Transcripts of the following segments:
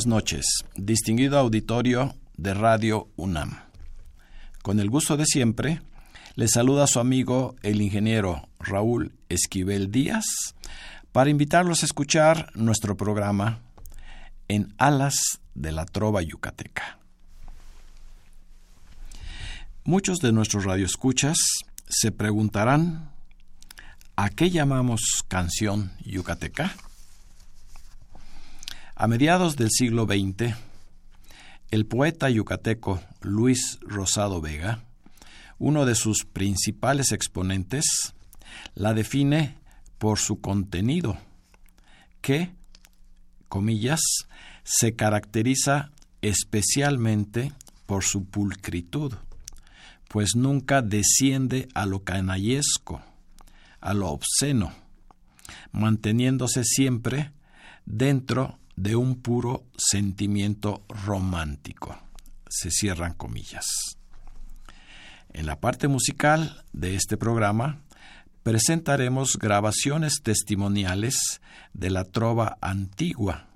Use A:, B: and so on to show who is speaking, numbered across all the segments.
A: Buenas noches, distinguido auditorio de Radio UNAM. Con el gusto de siempre, le saluda su amigo el ingeniero Raúl Esquivel Díaz para invitarlos a escuchar nuestro programa En Alas de la Trova Yucateca. Muchos de nuestros radioescuchas se preguntarán ¿a qué llamamos canción yucateca? A mediados del siglo XX, el poeta yucateco Luis Rosado Vega, uno de sus principales exponentes, la define por su contenido, que, comillas, se caracteriza especialmente por su pulcritud, pues nunca desciende a lo canallesco, a lo obsceno, manteniéndose siempre dentro de un puro sentimiento romántico. Se cierran comillas. En la parte musical de este programa presentaremos grabaciones testimoniales de la trova antigua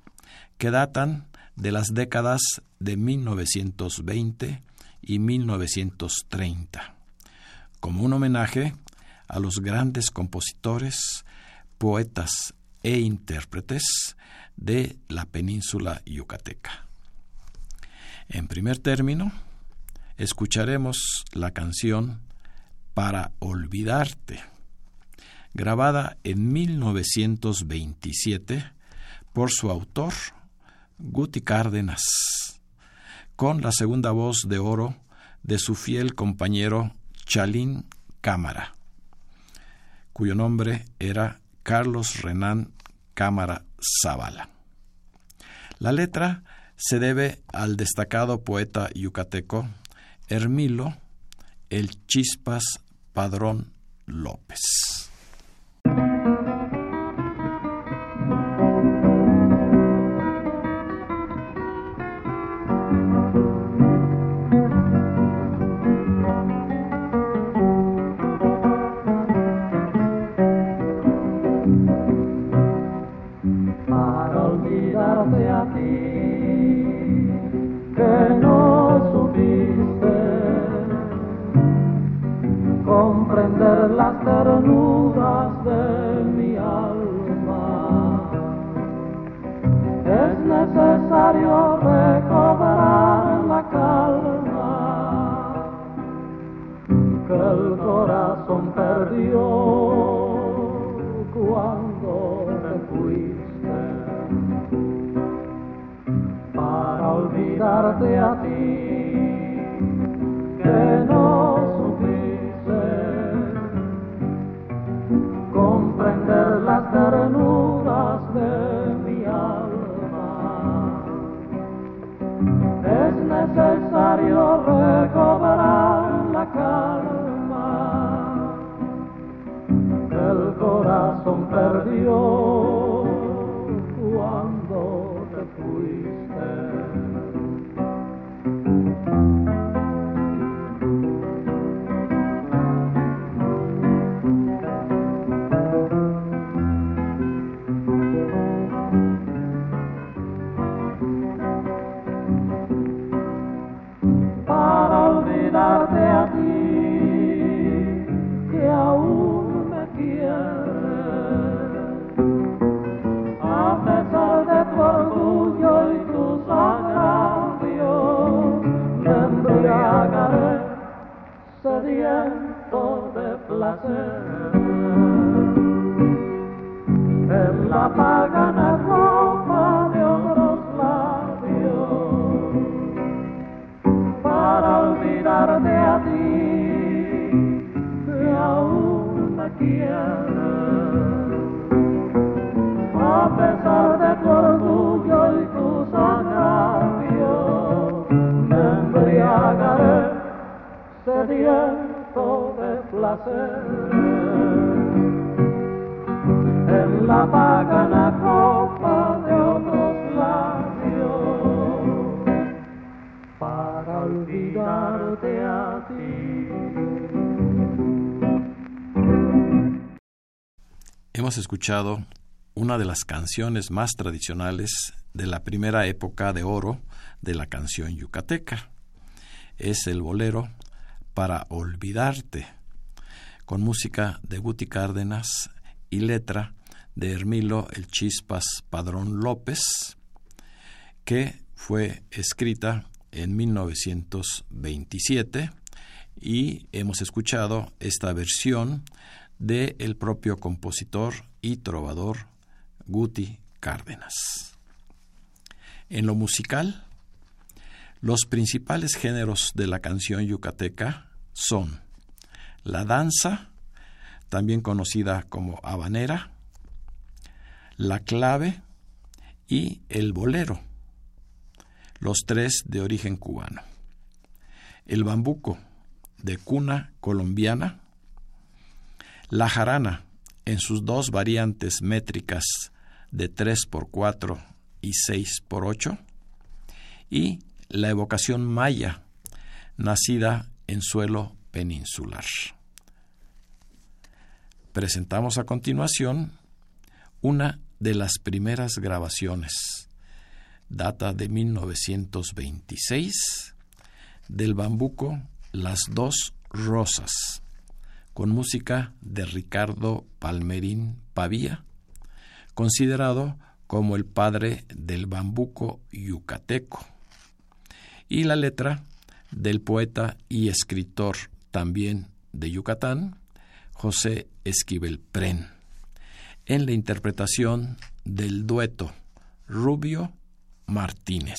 A: que datan de las décadas de 1920 y 1930, como un homenaje a los grandes compositores, poetas e intérpretes de la península yucateca. En primer término, escucharemos la canción Para Olvidarte, grabada en 1927 por su autor, Guti Cárdenas, con la segunda voz de oro de su fiel compañero Chalín Cámara, cuyo nombre era Carlos Renán Cámara Zavala. La letra se debe al destacado poeta yucateco Hermilo El Chispas Padrón López. Escuchado una de las canciones más tradicionales de la primera época de oro de la canción yucateca. Es el bolero Para Olvidarte, con música de Guti Cárdenas y letra de Hermilo El Chispas Padrón López, que fue escrita en 1927 y hemos escuchado esta versión de el propio compositor y trovador Guti Cárdenas. En lo musical, los principales géneros de la canción yucateca son la danza, también conocida como habanera, la clave y el bolero, los tres de origen cubano. El bambuco, de cuna colombiana, la jarana, en sus dos variantes métricas de 3 por 4 y 6 por 8, y la evocación maya, nacida en suelo peninsular. Presentamos a continuación una de las primeras grabaciones, data de 1926, del bambuco Las dos rosas, con música de Ricardo Palmerín Pavía, considerado como el padre del bambuco yucateco, y la letra del poeta y escritor también de Yucatán, José Esquivel Pren, en la interpretación del dueto Rubio Martínez.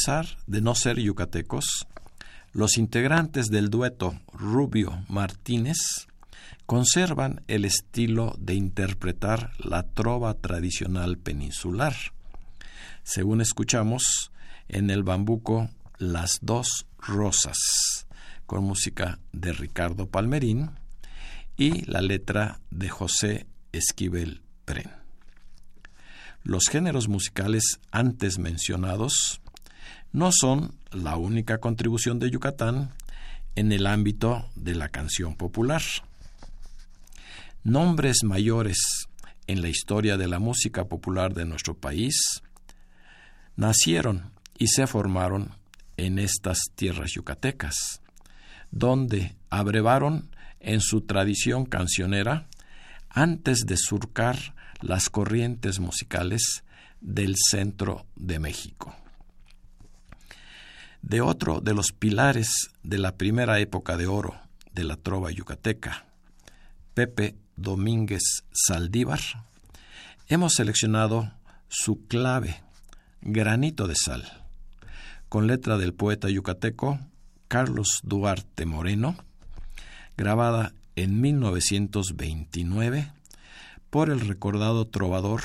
B: pesar de no ser yucatecos, los integrantes del dueto Rubio Martínez conservan el estilo de interpretar la trova tradicional peninsular. Según escuchamos en el bambuco Las dos rosas, con música de Ricardo Palmerín y la letra de José Esquivel Pren. Los géneros musicales antes mencionados no son la única contribución de Yucatán en el ámbito de la canción popular. Nombres mayores en la historia de la música popular de nuestro país nacieron y se formaron en estas tierras yucatecas, donde abrevaron en su tradición cancionera antes de surcar las corrientes musicales del centro de México. De otro de los pilares de la primera época de oro de la trova yucateca, Pepe Domínguez Saldívar, hemos seleccionado su clave, Granito de Sal, con letra del poeta yucateco Carlos Duarte Moreno, grabada en 1929 por el recordado trovador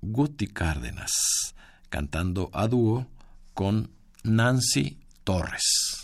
B: Guti Cárdenas, cantando a dúo con Nancy Torres.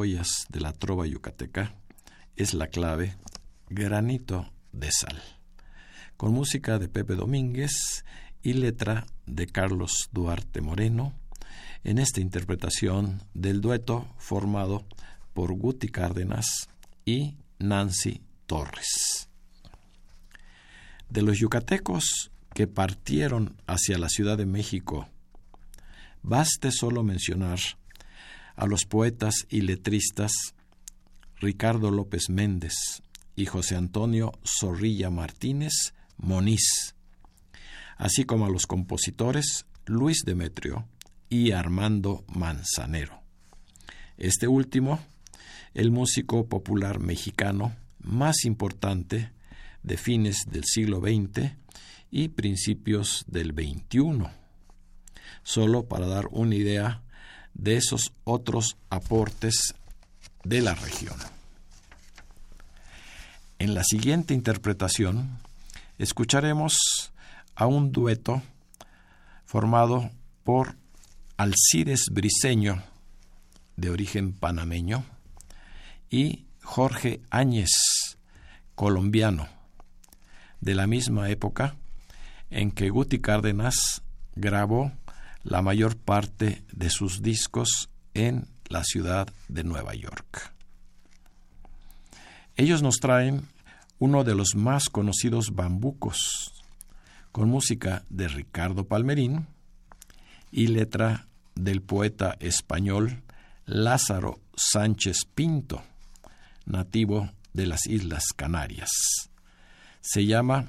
A: De la trova yucateca es la clave Granito de Sal, con música de Pepe Domínguez y letra de Carlos Duarte Moreno, en esta interpretación del dueto formado por Guti Cárdenas y Nancy Torres. De los yucatecos que partieron hacia la Ciudad de México, baste solo mencionar a los poetas y letristas Ricardo López Méndez y José Antonio Zorrilla Martínez Moniz, así como a los compositores Luis Demetrio y Armando Manzanero. Este último, el músico popular mexicano más importante de fines del siglo XX y principios del XXI, solo para dar una idea de esos otros aportes de la región. En la siguiente interpretación escucharemos a un dueto formado por Alcides Briseño, de origen panameño, y Jorge Áñez, colombiano, de la misma época en que Guti Cárdenas grabó la mayor parte de sus discos en la ciudad de Nueva York. Ellos nos traen uno de los más conocidos bambucos, con música de Ricardo Palmerín y letra del poeta español Lázaro Sánchez Pinto, nativo de las Islas Canarias. Se llama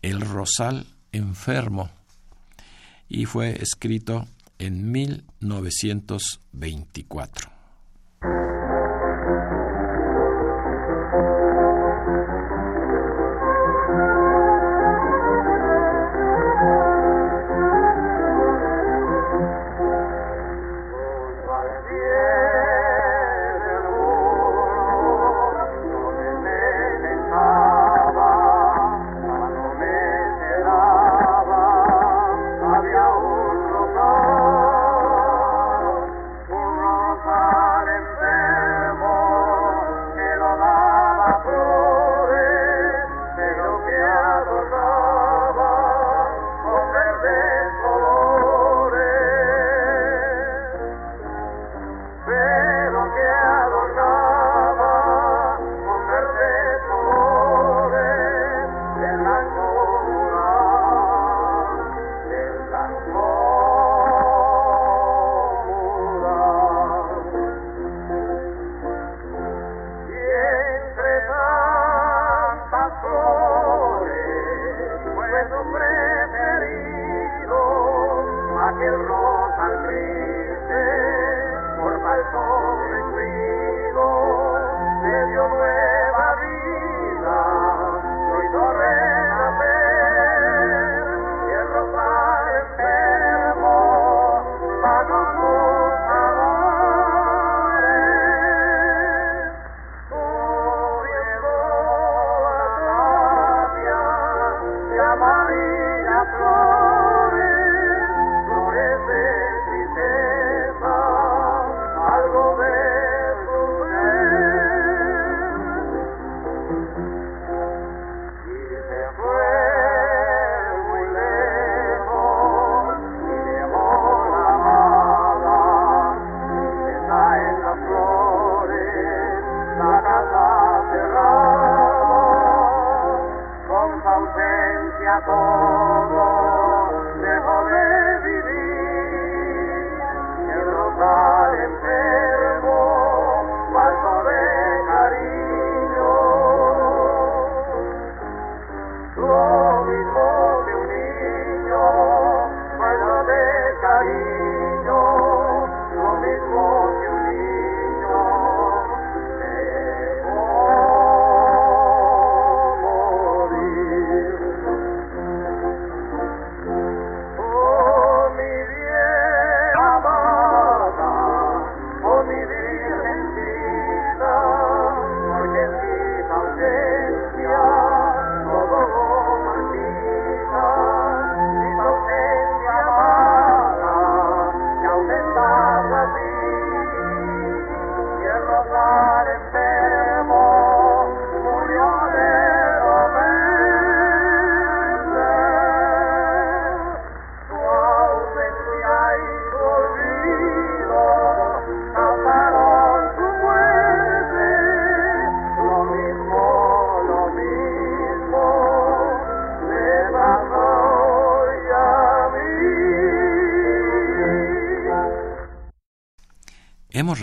A: El Rosal Enfermo y fue escrito en 1924.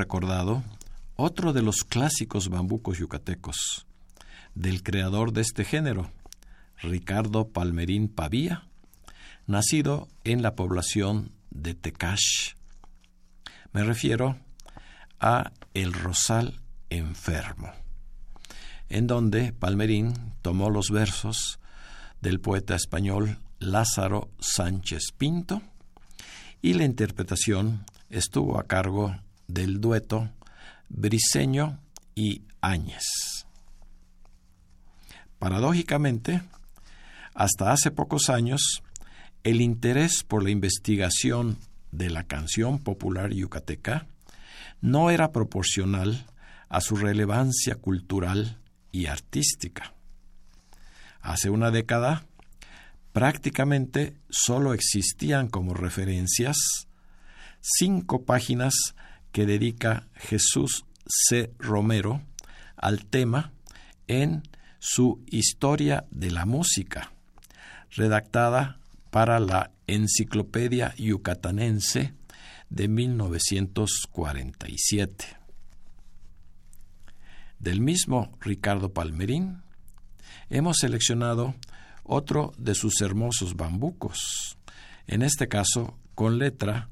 A: Recordado otro de los clásicos bambucos yucatecos, del creador de este género, Ricardo Palmerín Pavía, nacido en la población de Tecash. Me refiero a El Rosal Enfermo, en donde Palmerín tomó los versos del poeta español Lázaro Sánchez Pinto y la interpretación estuvo a cargo del dueto Briseño y Áñez. Paradójicamente, hasta hace pocos años, el interés por la investigación de la canción popular yucateca no era proporcional a su relevancia cultural y artística. Hace una década, prácticamente solo existían como referencias cinco páginas que dedica Jesús C. Romero al tema en su Historia de la Música, redactada para la Enciclopedia Yucatanense de 1947. Del mismo Ricardo Palmerín, hemos seleccionado otro de sus hermosos bambucos, en este caso con letra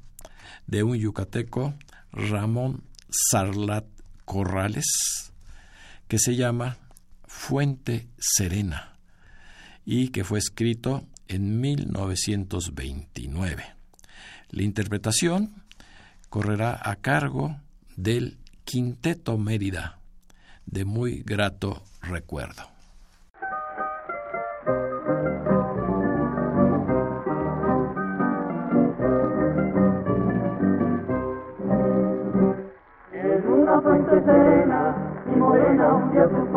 A: de un yucateco Ramón Sarlat Corrales, que se llama Fuente Serena y que fue escrito en 1929. La interpretación correrá a cargo del Quinteto Mérida, de muy grato recuerdo.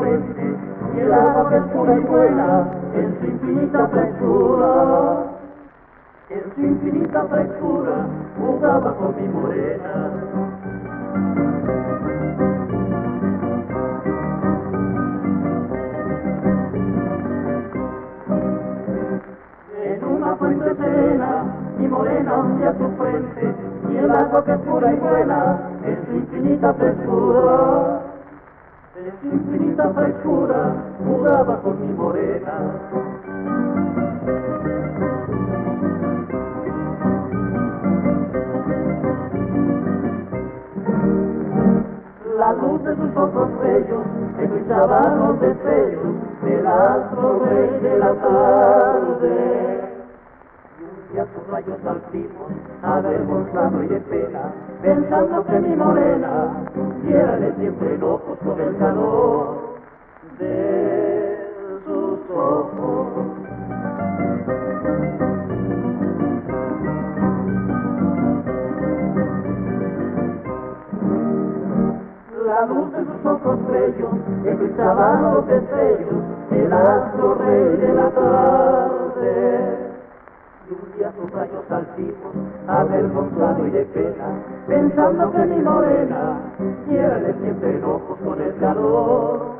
C: Y el agua que pura y buena en su infinita frescura. En su infinita frescura jugaba con mi morena. En una fuente serena y morena hundía su frente, y el agua que es pura y buena en su infinita frescura. Infinita frescura jugaba con mi morena. La luz de sus ojos bellos eclipsaba los destellos del astro rey de la tarde y a sus rayos altivos, avergonzado y de pena, pensando que mi morena diérale siempre enojos con el calor de sus ojos. La luz de sus ojos bellos eclipsaba los destellos del astro rey de la tarde día sus rayos altivos, avergonzado y de pena, pensando que mi morena quiere siempre enojos con el calor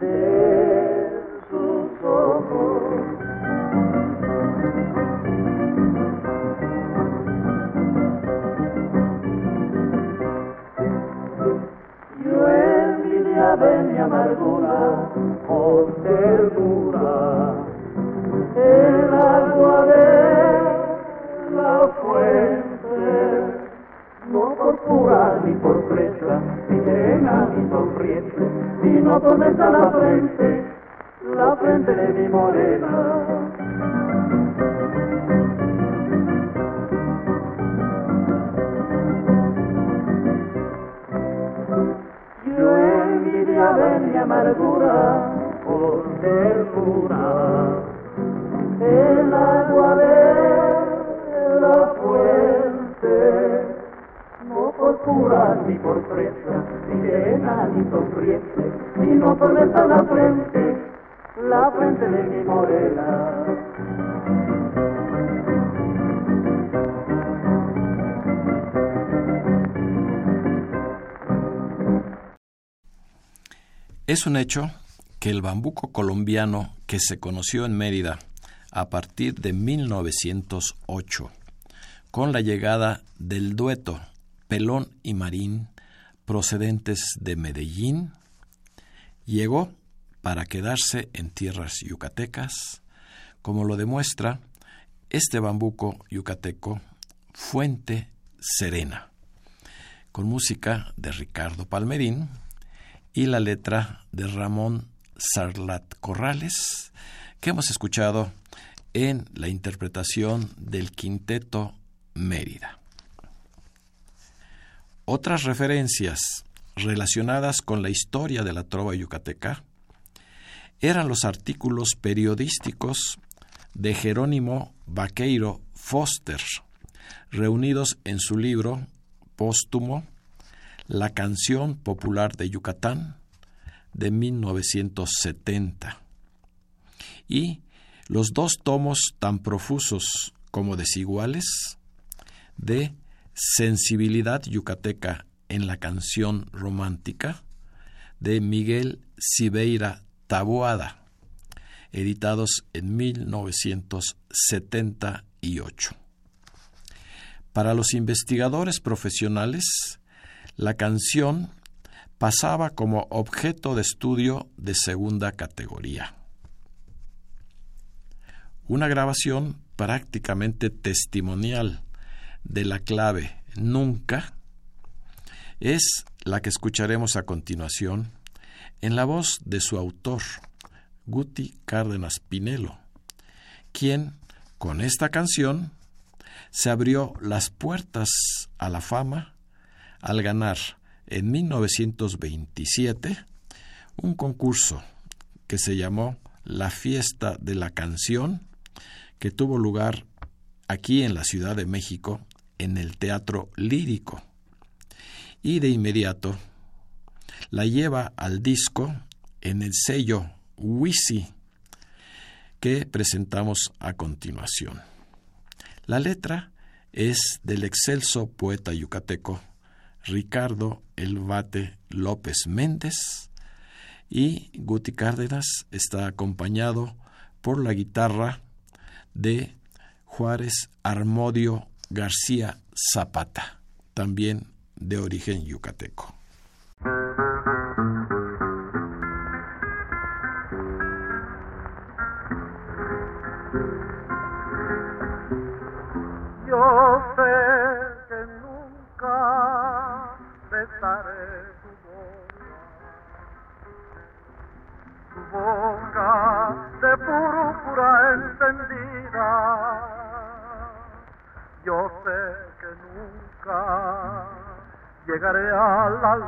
C: de sus ojos. Yo envidiaba en mi amargura con ternura el agua de la fuente, no por pura ni por fresca, ni serena ni sonriente, sino por esa la frente, la frente de mi morena. Yo envidiaba en mi amargura por ternura el agua de la fuente, no por pura ni por fresca, ni llena ni sonriente, sino por besar la frente, la frente de mi morena.
A: Es un hecho que el bambuco colombiano que se conoció en Mérida a partir de 1908, con la llegada del dueto Pelón y Marín procedentes de Medellín, llegó para quedarse en tierras yucatecas, como lo demuestra este bambuco yucateco Fuente Serena, con música de Ricardo Palmerín y la letra de Ramón Sarlat Corrales, que hemos escuchado en la interpretación del quinteto Mérida. Otras referencias relacionadas con la historia de la trova yucateca eran los artículos periodísticos de Jerónimo Vaqueiro Foster, reunidos en su libro póstumo La canción popular de Yucatán de 1970 y los dos tomos tan profusos como desiguales de Sensibilidad yucateca en la canción romántica de Miguel Sibeira Taboada, editados en 1978. Para los investigadores profesionales, la canción pasaba como objeto de estudio de segunda categoría. Una grabación prácticamente testimonial de la clave. Nunca es la que escucharemos a continuación en la voz de su autor, Guti Cárdenas Pinelo, quien, con esta canción, se abrió las puertas a la fama al ganar en 1927 un concurso que se llamó La Fiesta de la Canción, que tuvo lugar aquí en la Ciudad de México en el Teatro Lírico. Y de inmediato la lleva al disco en el sello Wisi que presentamos a continuación. La letra es del excelso poeta yucateco Ricardo Elvate López Méndez y Guti Cárdenas está acompañado por la guitarra de Juárez Armodio García Zapata, también de origen yucateco.
D: Yo sé que nunca besaré tu boca, tu boca de púrpura encendida. Llegaré a la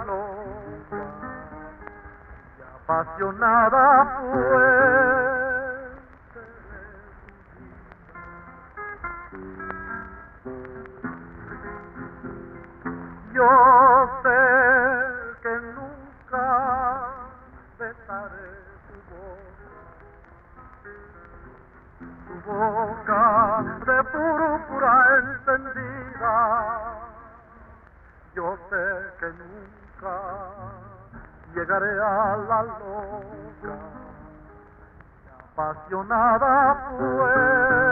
D: y apasionada fuente Yo sé que nunca besaré tu boca, tu boca de púrpura encendida. Llegaré a la loca, apasionada fuente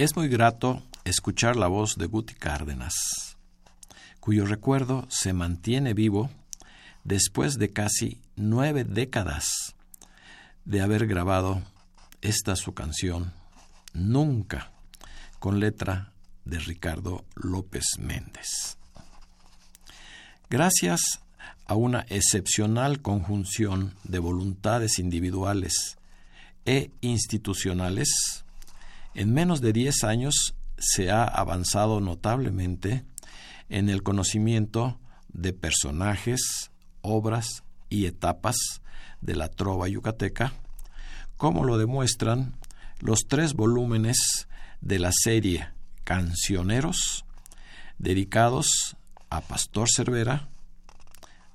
A: Es muy grato escuchar la voz de Guti Cárdenas, cuyo recuerdo se mantiene vivo después de casi nueve décadas de haber grabado esta su canción, Nunca, con letra de Ricardo López Méndez. Gracias a una excepcional conjunción de voluntades individuales e institucionales, en menos de diez años se ha avanzado notablemente en el conocimiento de personajes, obras y etapas de la trova yucateca, como lo demuestran los tres volúmenes de la serie Cancioneros, dedicados a Pastor Cervera,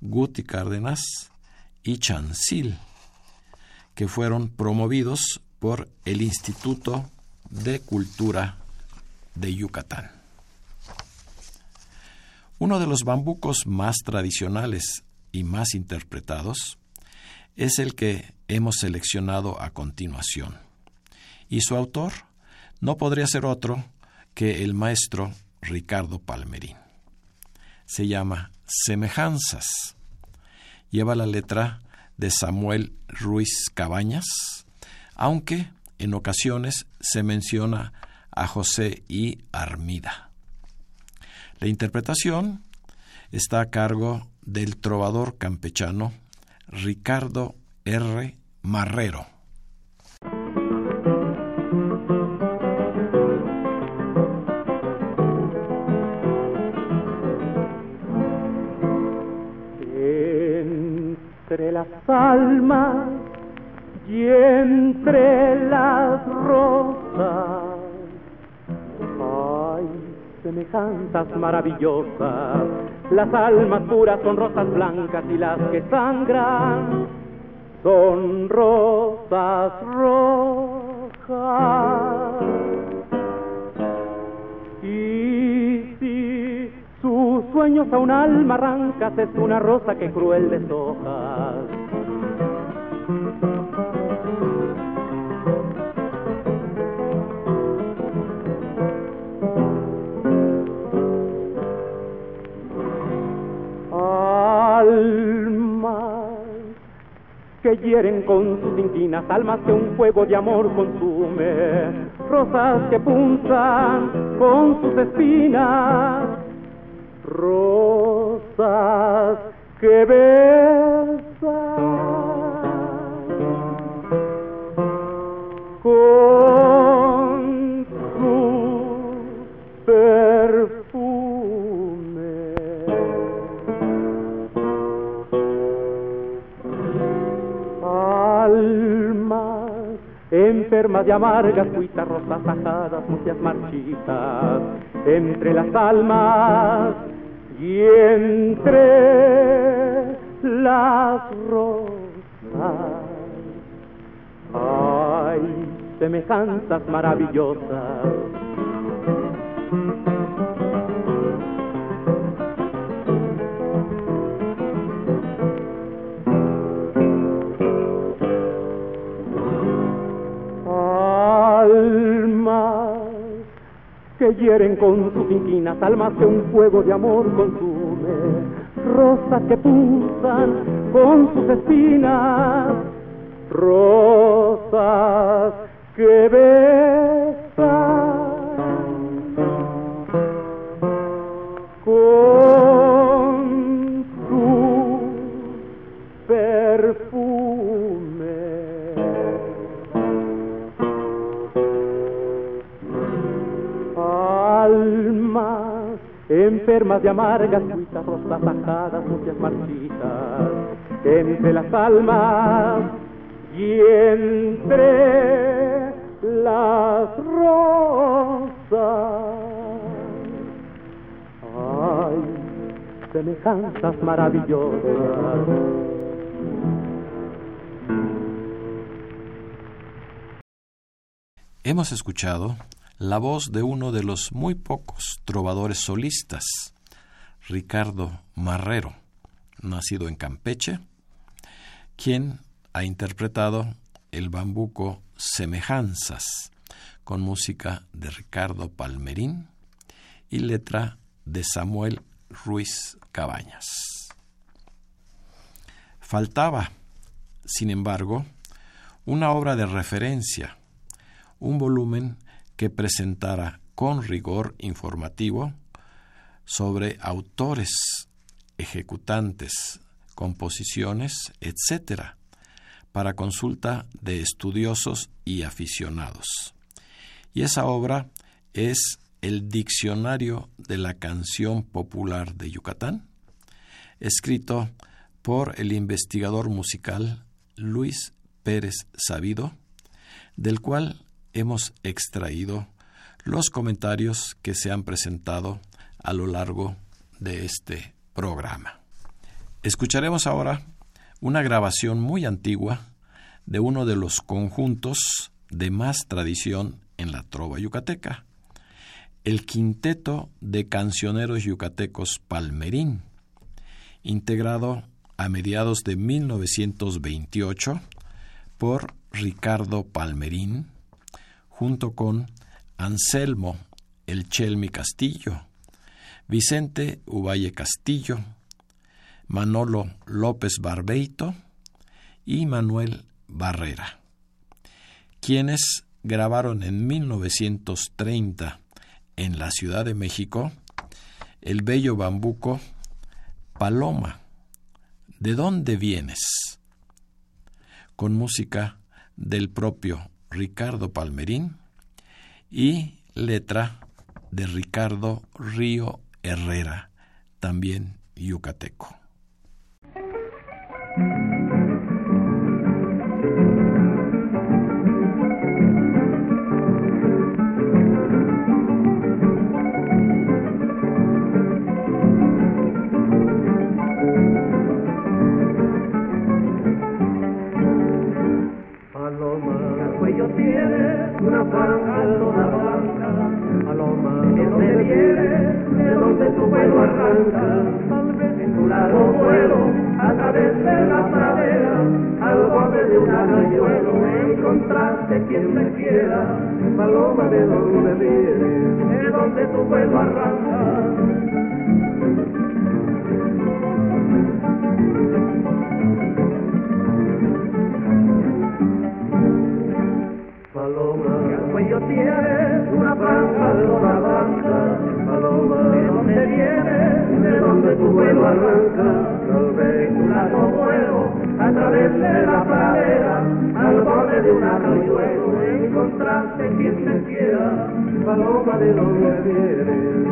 A: Guti Cárdenas y Chancil, que fueron promovidos por el Instituto de Cultura de Yucatán. Uno de los bambucos más tradicionales y más interpretados es el que hemos seleccionado a continuación, y su autor no podría ser otro que el maestro Ricardo Palmerín. Se llama Semejanzas. Lleva la letra de Samuel Ruiz Cabañas, aunque en ocasiones se menciona a José I. Armida. La interpretación está a cargo del trovador campechano Ricardo R. Marrero.
C: Entre las almas y entre las rosas hay semejanzas maravillosas. Las almas puras son rosas blancas y las que sangran son rosas rojas. Y si sus sueños a un alma arrancas es una rosa que cruel deshojas. Que hieren con sus inquinas, almas que un fuego de amor consume, rosas que punzan con sus espinas, rosas que besan enfermas de amargas cuitas rosas ajadas, muchas marchitas, entre las almas y entre las rosas. Hay semejanzas maravillosas que hieren con sus inquinas almas que un fuego de amor consume, rosas que pulsan con sus espinas, rosas que besan enfermas de amargas cuitas, rosas bajadas, muchas marchitas, entre las almas y entre las rosas. Ay, semejanzas maravillosas.
A: Hemos escuchado la voz de uno de los muy pocos trovadores solistas, Ricardo Marrero, nacido en Campeche, quien ha interpretado el bambuco Semejanzas, con música de Ricardo Palmerín y letra de Samuel Ruiz Cabañas. Faltaba, sin embargo, una obra de referencia, un volumen que presentara con rigor informativo sobre autores, ejecutantes, composiciones, etc., para consulta de estudiosos y aficionados. Y esa obra es el Diccionario de la Canción Popular de Yucatán, escrito por el investigador musical Luis Pérez Sabido, del cual hemos extraído los comentarios que se han presentado a lo largo de este programa. Escucharemos ahora una grabación muy antigua de uno de los conjuntos de más tradición en la trova yucateca, el Quinteto de Cancioneros Yucatecos Palmerín, integrado a mediados de 1928 por Ricardo Palmerín, junto con Anselmo El Chelmi Castillo, Vicente Uvalle Castillo, Manolo López Barbeito y Manuel Barrera, quienes grabaron en 1930 en la Ciudad de México el bello bambuco Paloma, ¿de dónde vienes? con música del propio Ricardo Palmerín y letra de Ricardo Río Herrera, también yucateco. paloma de donde vienes, de donde tu vuelo arranca.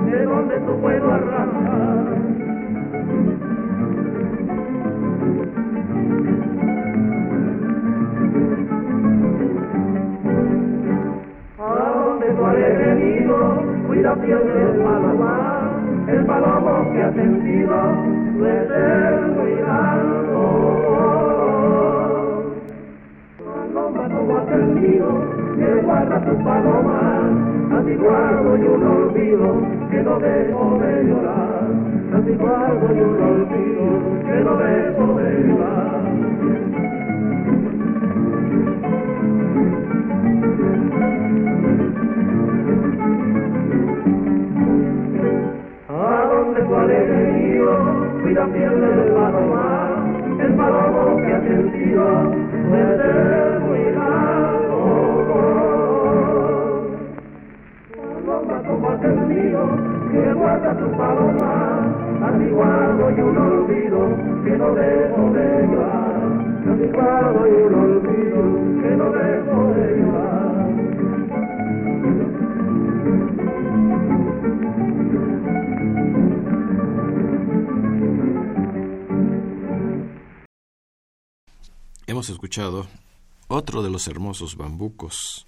A: Hemos de los hermosos bambucos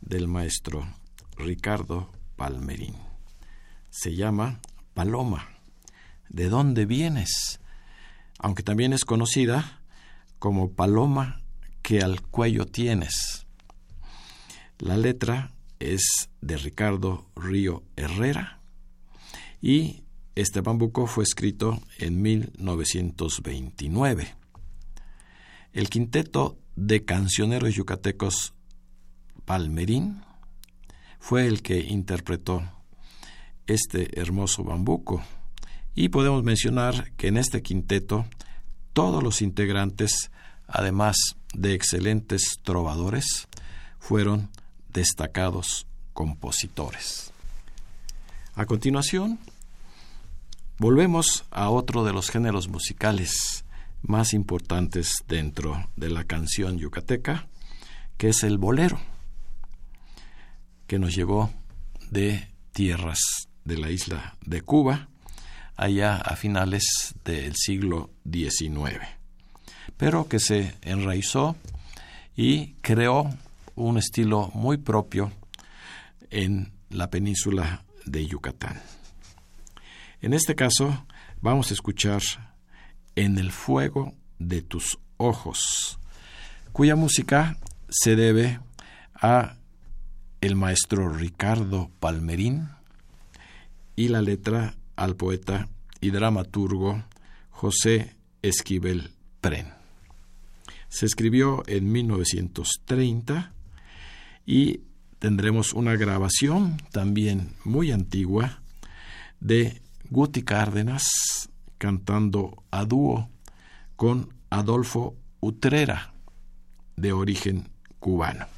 A: del maestro Ricardo Palmerín. Se llama Paloma. ¿De dónde vienes? Aunque también es conocida como Paloma que al cuello tienes. La letra es de Ricardo Río Herrera y este bambuco fue escrito en 1929. El quinteto de cancioneros yucatecos Palmerín fue el que interpretó este hermoso bambuco. Y podemos mencionar que en este quinteto todos los integrantes, además de excelentes trovadores, fueron destacados compositores. A continuación, volvemos a otro de los géneros musicales más importantes dentro de la canción yucateca, que es el bolero, que nos llegó de tierras de la isla de Cuba, allá a finales del siglo XIX, pero que se enraizó y creó un estilo muy propio en la península de Yucatán. En este caso, vamos a escuchar En el fuego de tus ojos, cuya música se debe a el maestro Ricardo Palmerín y la letra al poeta y dramaturgo José Esquivel Pren. Se escribió en 1930 y tendremos una grabación también muy antigua de Guti Cárdenas cantando a dúo con Adolfo Utrera, de origen cubano.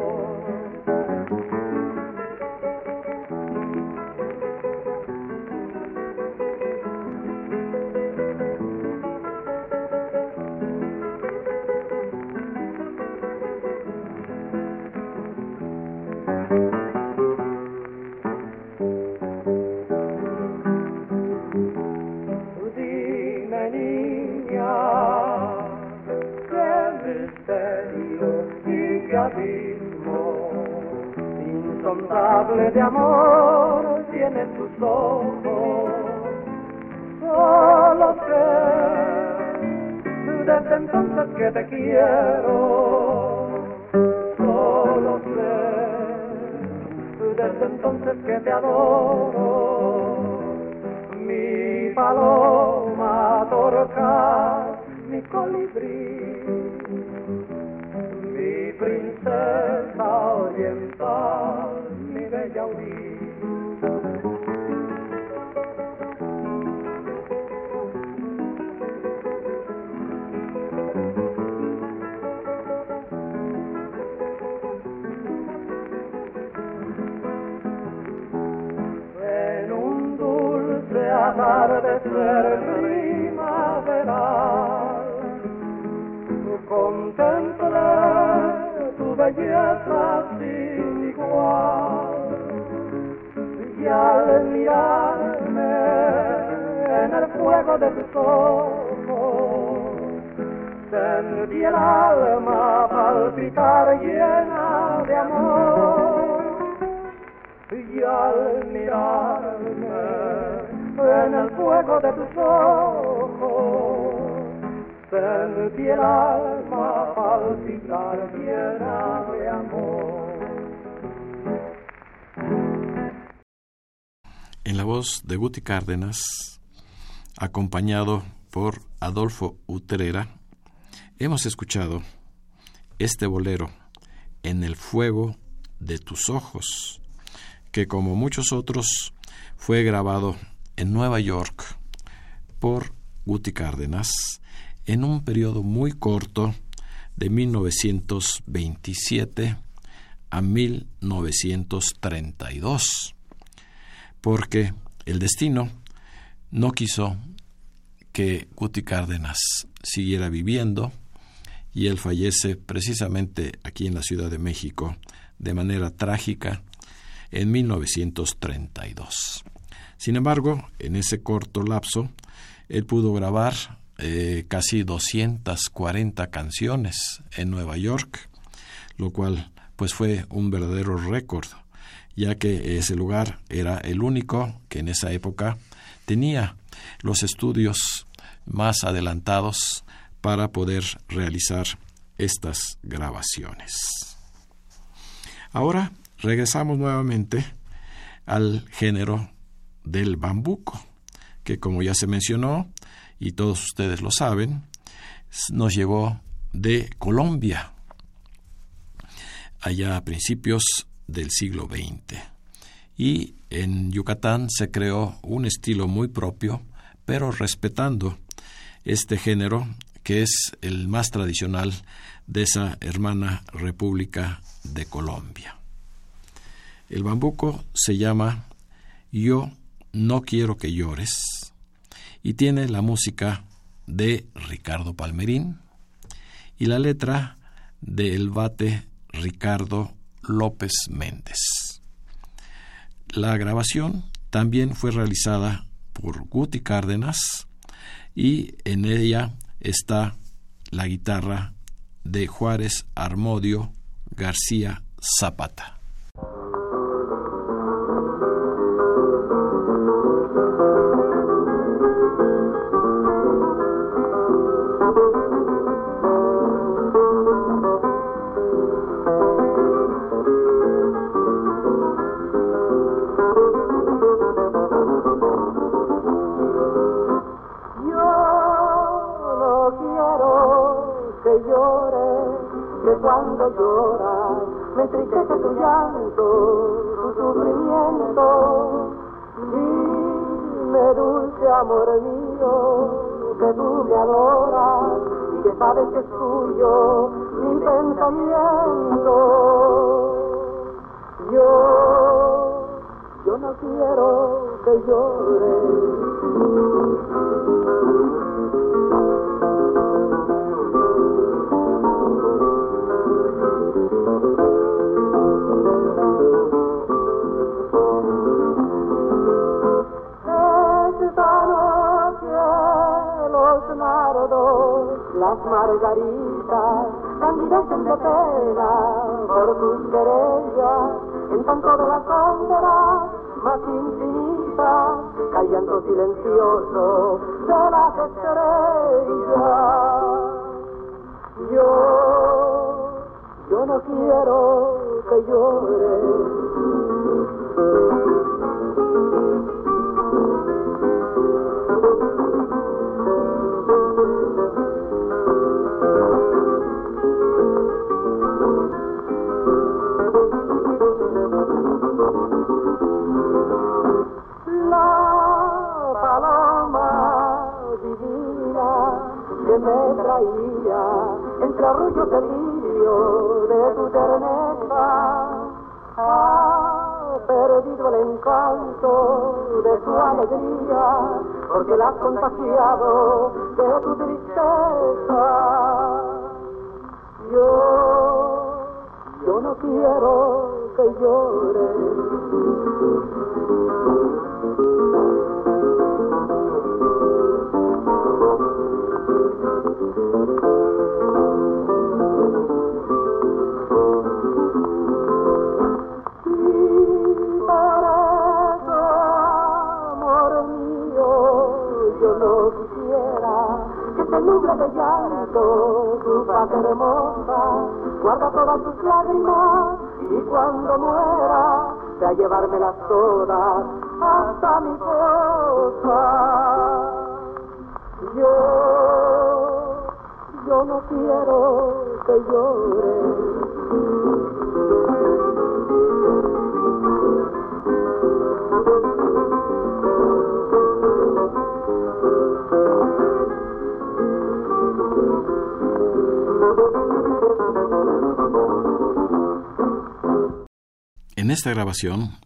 C: quiero. Solo sé desde entonces que te adoro. Mi paloma torca, mi colibrí atardecer primaveral, contemplé belleza sin igual. Y al mirarme en el fuego de tus ojos, sentí el alma palpitar llena de amor. Y al mirarme en el fuego de tus ojos, sentí el alma palpitar llena de amor.
A: En la voz de Guti Cárdenas, acompañado por Adolfo Utrera, hemos escuchado este bolero en el fuego de tus ojos, que como muchos otros fue grabado en Nueva York por Guti Cárdenas en un periodo muy corto de 1927 a 1932, porque el destino no quiso que Guti Cárdenas siguiera viviendo y él fallece precisamente aquí en la Ciudad de México de manera trágica en 1932. Sin embargo, en ese corto lapso, él pudo grabar eh, casi 240 canciones en Nueva York, lo cual pues fue un verdadero récord, ya que ese lugar era el único que en esa época tenía los estudios más adelantados para poder realizar estas grabaciones. Ahora regresamos nuevamente al género del bambuco, que como ya se mencionó, y todos ustedes lo saben, nos llegó de Colombia, allá a principios del siglo XX. Y en Yucatán se creó un estilo muy propio, pero respetando este género que es el más tradicional de esa hermana República de Colombia. El bambuco se llama Yo no quiero que llores y tiene la música de Ricardo Palmerín y la letra de El Bate Ricardo López Méndez. La grabación también fue realizada por Guti Cárdenas y en ella está la guitarra de Juárez Armodio García Zapata.
E: Amor mío, que tú me adoras y que sabes que es tuyo mi pensamiento. Yo, yo no quiero que llores. Las margaritas, en de pena por tus querellas, en tanto de la sombra más infinita, callando silencioso de las estrellas. Yo, yo no quiero que llores. Arrullos de lirio de tu terneza. Ha perdido el encanto de tu alegría, porque la has contagiado de tu tristeza. Yo, yo no quiero que llores. Llanto, tu paz hermosa, guarda todas tus lágrimas y cuando muera, ve a llevármelas todas hasta mi fosa. Yo, yo no quiero que llores.
A: En esta grabación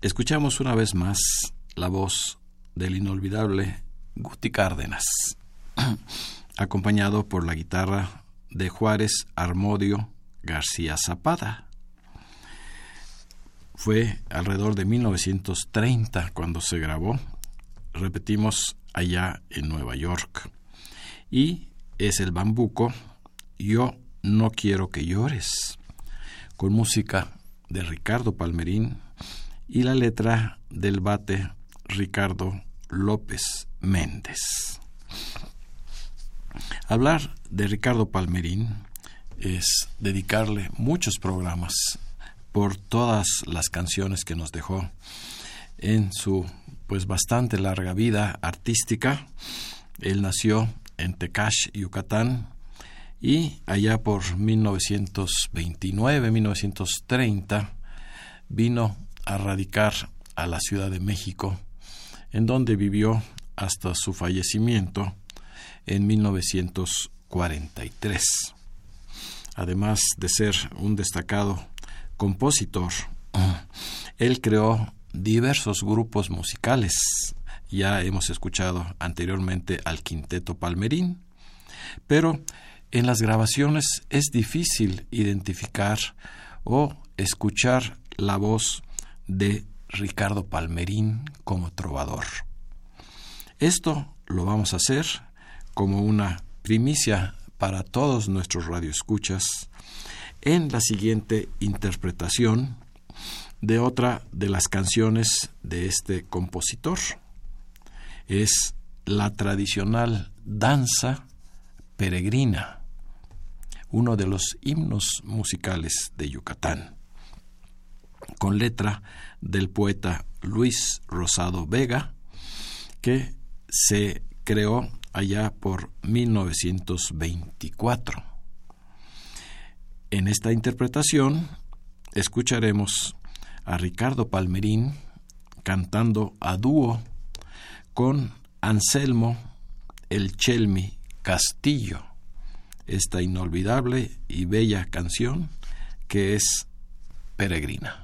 A: escuchamos una vez más la voz del inolvidable Guti Cárdenas, acompañado por la guitarra de Juárez Armodio García Zapada. Fue alrededor de 1930 cuando se grabó, repetimos, allá en Nueva York. Y es el bambuco Yo no quiero que llores, con música de Ricardo Palmerín y la letra del bate Ricardo López Méndez. Hablar de Ricardo Palmerín es dedicarle muchos programas por todas las canciones que nos dejó en su pues bastante larga vida artística. Él nació en Tecash, Yucatán, y allá por 1929-1930 vino a radicar a la Ciudad de México, en donde vivió hasta su fallecimiento en 1943. Además de ser un destacado compositor, él creó diversos grupos musicales. Ya hemos escuchado anteriormente al Quinteto Palmerín, pero en las grabaciones es difícil identificar o escuchar la voz de Ricardo Palmerín como trovador. Esto lo vamos a hacer como una primicia para todos nuestros radioescuchas en la siguiente interpretación de otra de las canciones de este compositor. Es la tradicional danza peregrina, uno de los himnos musicales de Yucatán, con letra del poeta Luis Rosado Vega, que se creó allá por 1924. En esta interpretación escucharemos a Ricardo Palmerín cantando a dúo con Anselmo El Chelmi Castillo, esta inolvidable y bella canción que es Peregrina.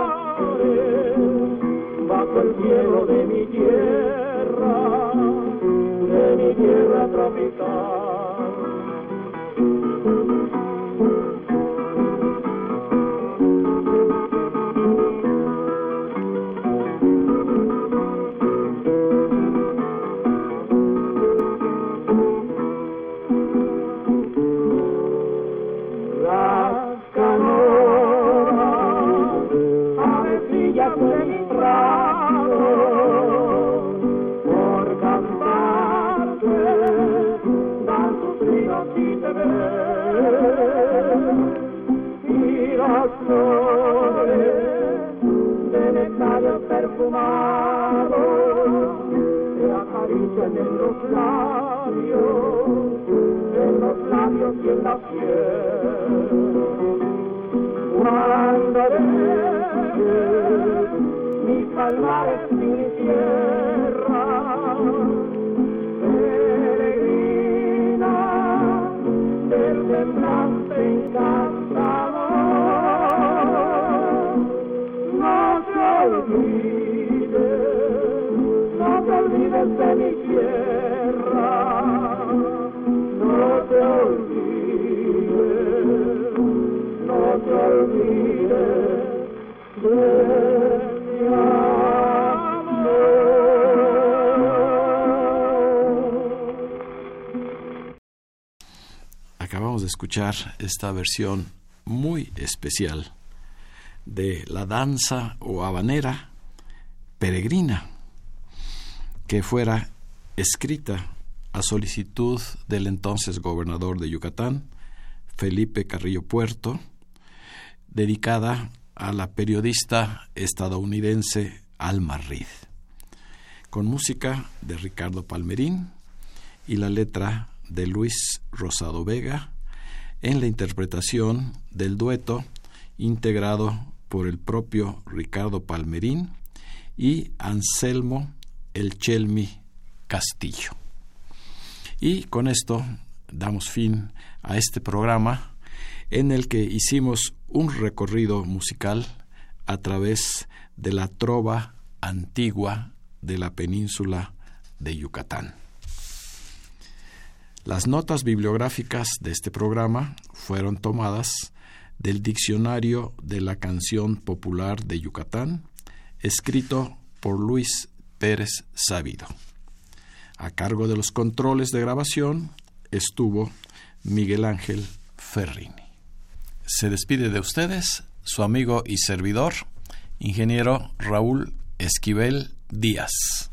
C: el cielo de mi tierra, de mi tierra tropical. Cuando llegue, mi palmar es mi tierra.
E: Peregrina del temblante encantador.
C: No te olvides, no te olvides de mi tierra. No te olvides.
A: Acabamos de escuchar esta versión muy especial de la danza o habanera peregrina que fuera escrita a solicitud del entonces gobernador de Yucatán, Felipe Carrillo Puerto, dedicada a la periodista estadounidense Alma Reed, con música de Ricardo Palmerín y la letra de Luis Rosado Vega en la interpretación del dueto integrado por el propio Ricardo Palmerín y Anselmo El Chelmi Castillo. Y con esto damos fin a este programa en el que hicimos un recorrido musical a través de la trova antigua de la península de Yucatán. Las notas bibliográficas de este programa fueron tomadas del Diccionario de la Canción Popular de Yucatán, escrito por Luis Pérez Sabido. A cargo de los controles de grabación estuvo Miguel Ángel Ferrini. Se despide de ustedes su amigo y servidor, ingeniero Raúl Esquivel Díaz.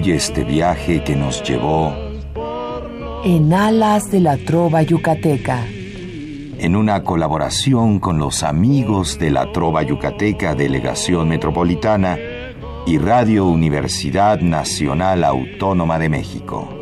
F: Concluye este viaje que nos llevó
G: en alas de la trova yucateca.
F: En una colaboración con los amigos de la Trova Yucateca Delegación Metropolitana y Radio Universidad Nacional Autónoma de México.